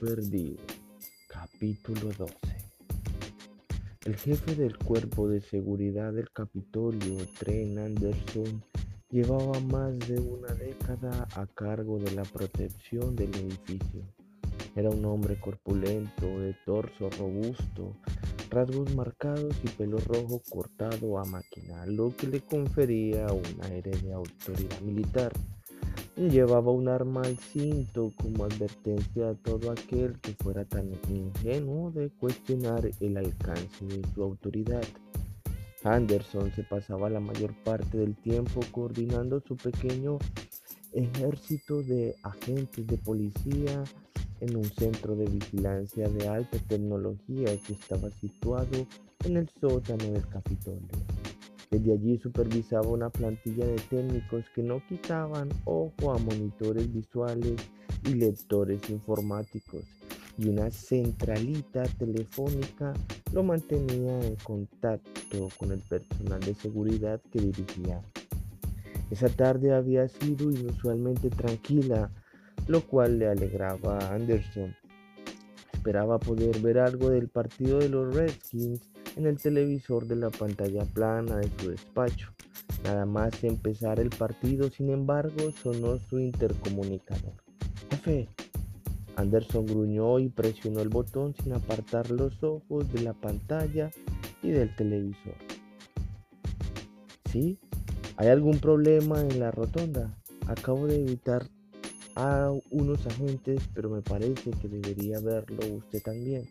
perdido. Capítulo 12. El jefe del cuerpo de seguridad del Capitolio, Trent Anderson, llevaba más de una década a cargo de la protección del edificio. Era un hombre corpulento, de torso robusto, rasgos marcados y pelo rojo cortado a máquina, lo que le confería un aire de autoridad militar. Llevaba un arma al cinto como advertencia a todo aquel que fuera tan ingenuo de cuestionar el alcance de su autoridad. Anderson se pasaba la mayor parte del tiempo coordinando su pequeño ejército de agentes de policía en un centro de vigilancia de alta tecnología que estaba situado en el sótano del Capitolio. Desde allí supervisaba una plantilla de técnicos que no quitaban ojo a monitores visuales y lectores informáticos y una centralita telefónica lo mantenía en contacto con el personal de seguridad que dirigía. Esa tarde había sido inusualmente tranquila, lo cual le alegraba a Anderson. Esperaba poder ver algo del partido de los Redskins en el televisor de la pantalla plana de su despacho. Nada más empezar el partido, sin embargo, sonó su intercomunicador. Jefe, Anderson gruñó y presionó el botón sin apartar los ojos de la pantalla y del televisor. ¿Sí? ¿Hay algún problema en la rotonda? Acabo de evitar a unos agentes, pero me parece que debería verlo usted también.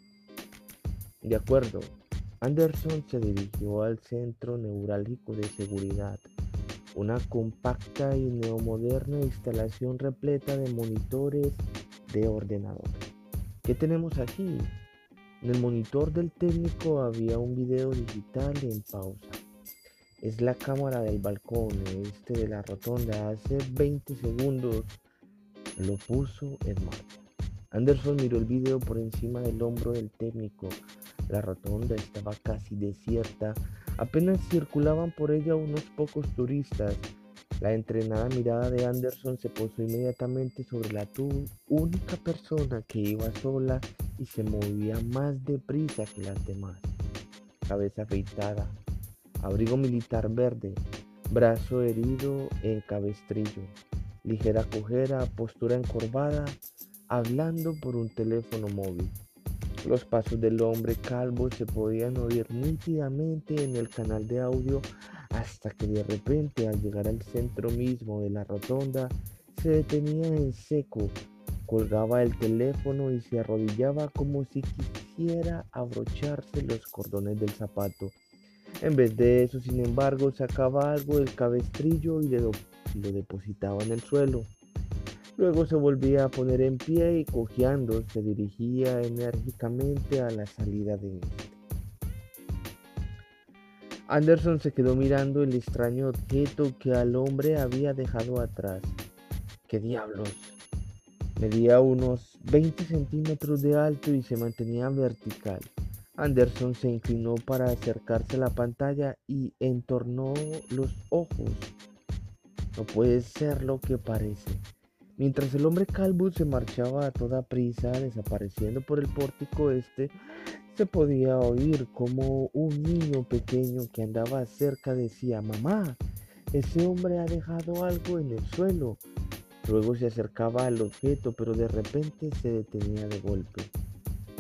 De acuerdo, Anderson se dirigió al centro neurálgico de seguridad, una compacta y neomoderna instalación repleta de monitores de ordenador. ¿Qué tenemos aquí? En el monitor del técnico había un video digital en pausa. Es la cámara del balcón este de la rotonda. Hace 20 segundos lo puso en marcha. Anderson miró el video por encima del hombro del técnico. La rotonda estaba casi desierta, apenas circulaban por ella unos pocos turistas. La entrenada mirada de Anderson se posó inmediatamente sobre la única persona que iba sola y se movía más deprisa que las demás. Cabeza afeitada, abrigo militar verde, brazo herido en cabestrillo, ligera cojera, postura encorvada, hablando por un teléfono móvil. Los pasos del hombre calvo se podían oír nítidamente en el canal de audio hasta que de repente al llegar al centro mismo de la rotonda se detenía en seco, colgaba el teléfono y se arrodillaba como si quisiera abrocharse los cordones del zapato. En vez de eso, sin embargo, sacaba algo del cabestrillo y lo, depositaba en el suelo. Luego se volvía a poner en pie y cojeando se dirigía enérgicamente a la salida de este. Anderson se quedó mirando el extraño objeto que al hombre había dejado atrás. ¿Qué diablos? Medía unos 20 centímetros de alto y se mantenía vertical. Anderson se inclinó para acercarse a la pantalla y entornó los ojos. No puede ser lo que parece. Mientras el hombre calvo se marchaba a toda prisa, desapareciendo por el pórtico este, se podía oír como un niño pequeño que andaba cerca decía, mamá, ese hombre ha dejado algo en el suelo. Luego se acercaba al objeto, pero de repente se detenía de golpe.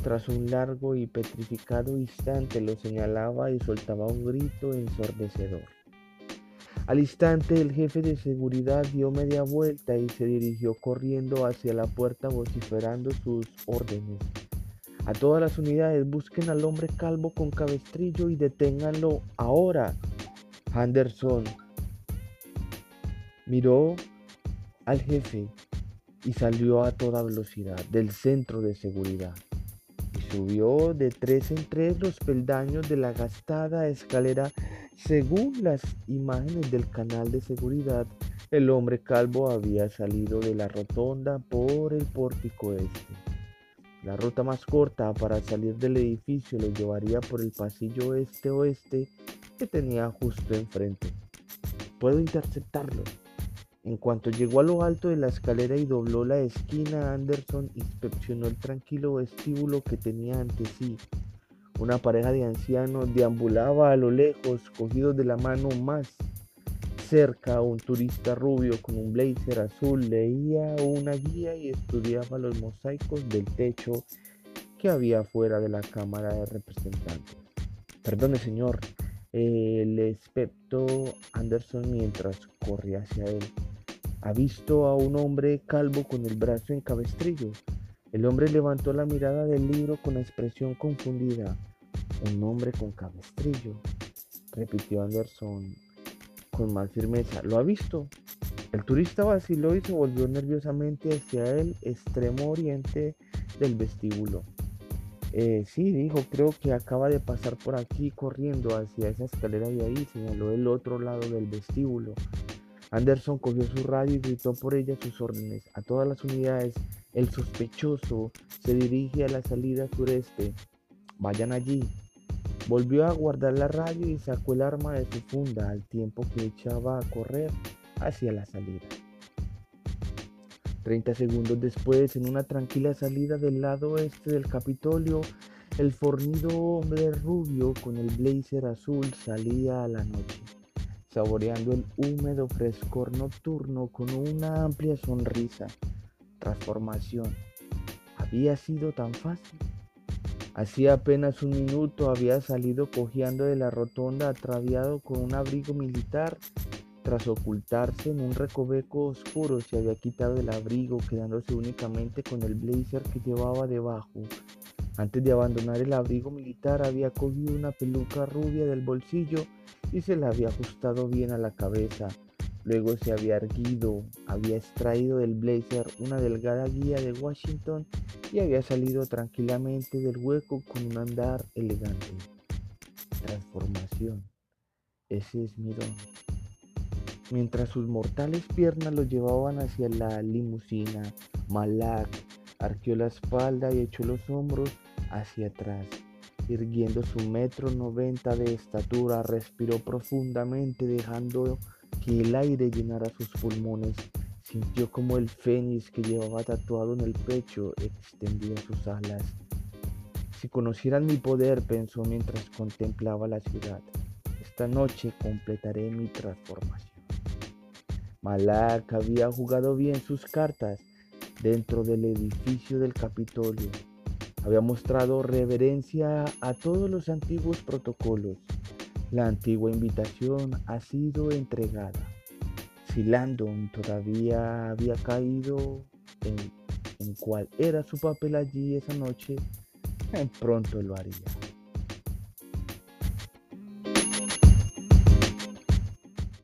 Tras un largo y petrificado instante lo señalaba y soltaba un grito ensordecedor. Al instante el jefe de seguridad dio media vuelta y se dirigió corriendo hacia la puerta vociferando sus órdenes. A todas las unidades busquen al hombre calvo con cabestrillo y deténganlo ahora. Anderson miró al jefe y salió a toda velocidad del centro de seguridad subió de tres en tres los peldaños de la gastada escalera según las imágenes del canal de seguridad, el hombre calvo había salido de la rotonda por el pórtico este. La ruta más corta para salir del edificio lo llevaría por el pasillo este-oeste que tenía justo enfrente. Puedo interceptarlo. En cuanto llegó a lo alto de la escalera y dobló la esquina, Anderson inspeccionó el tranquilo vestíbulo que tenía ante sí. Una pareja de ancianos deambulaba a lo lejos, cogidos de la mano más cerca, un turista rubio con un blazer azul leía una guía y estudiaba los mosaicos del techo que había fuera de la Cámara de Representantes. Perdone, señor, el espectro Anderson mientras corría hacia él. Ha visto a un hombre calvo con el brazo en cabestrillo. El hombre levantó la mirada del libro con expresión confundida. Un hombre con cabestrillo, repitió Anderson con más firmeza. ¿Lo ha visto? El turista vaciló y se volvió nerviosamente hacia el extremo oriente del vestíbulo. Eh, sí, dijo, creo que acaba de pasar por aquí corriendo hacia esa escalera de ahí, señaló el otro lado del vestíbulo. Anderson cogió su radio y gritó por ella sus órdenes. A todas las unidades, el sospechoso se dirige a la salida sureste. Vayan allí. Volvió a guardar la radio y sacó el arma de su funda al tiempo que echaba a correr hacia la salida. Treinta segundos después, en una tranquila salida del lado oeste del Capitolio, el fornido hombre rubio con el blazer azul salía a la noche, saboreando el húmedo frescor nocturno con una amplia sonrisa. Transformación. Había sido tan fácil. Hacía apenas un minuto había salido cojeando de la rotonda atraviado con un abrigo militar. Tras ocultarse en un recoveco oscuro se había quitado el abrigo quedándose únicamente con el blazer que llevaba debajo. Antes de abandonar el abrigo militar había cogido una peluca rubia del bolsillo y se la había ajustado bien a la cabeza. Luego se había erguido, había extraído del blazer una delgada guía de Washington y había salido tranquilamente del hueco con un andar elegante. Transformación. Ese es mi don. Mientras sus mortales piernas lo llevaban hacia la limusina, Malak arqueó la espalda y echó los hombros hacia atrás. Irguiendo su metro noventa de estatura, respiró profundamente dejando que el aire llenara sus pulmones. Sintió como el fénix que llevaba tatuado en el pecho extendía sus alas. Si conocieran mi poder, pensó mientras contemplaba la ciudad, esta noche completaré mi transformación. Malak había jugado bien sus cartas dentro del edificio del Capitolio. Había mostrado reverencia a todos los antiguos protocolos la antigua invitación ha sido entregada. Si Landon todavía había caído en, en cuál era su papel allí esa noche, pronto lo haría.